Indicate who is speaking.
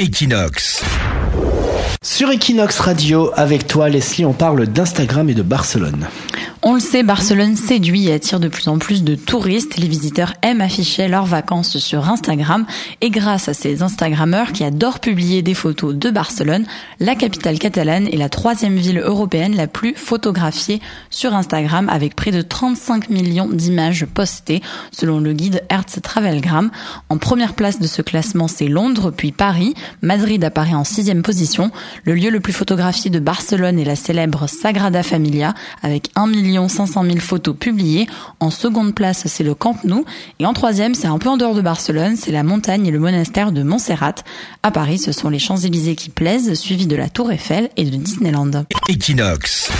Speaker 1: Equinox.
Speaker 2: Sur Equinox Radio, avec toi Leslie, on parle d'Instagram et de Barcelone.
Speaker 3: On le sait, Barcelone séduit et attire de plus en plus de touristes. Les visiteurs aiment afficher leurs vacances sur Instagram et grâce à ces Instagrammeurs qui adorent publier des photos de Barcelone, la capitale catalane est la troisième ville européenne la plus photographiée sur Instagram avec près de 35 millions d'images postées selon le guide Hertz Travelgram. En première place de ce classement, c'est Londres, puis Paris. Madrid apparaît en sixième position. Le lieu le plus photographié de Barcelone est la célèbre Sagrada Familia avec 1 million 500 000 photos publiées. En seconde place, c'est le Camp Nou. Et en troisième, c'est un peu en dehors de Barcelone, c'est la montagne et le monastère de Montserrat. À Paris, ce sont les Champs-Élysées qui plaisent, suivis de la Tour Eiffel et de Disneyland.
Speaker 1: Equinox.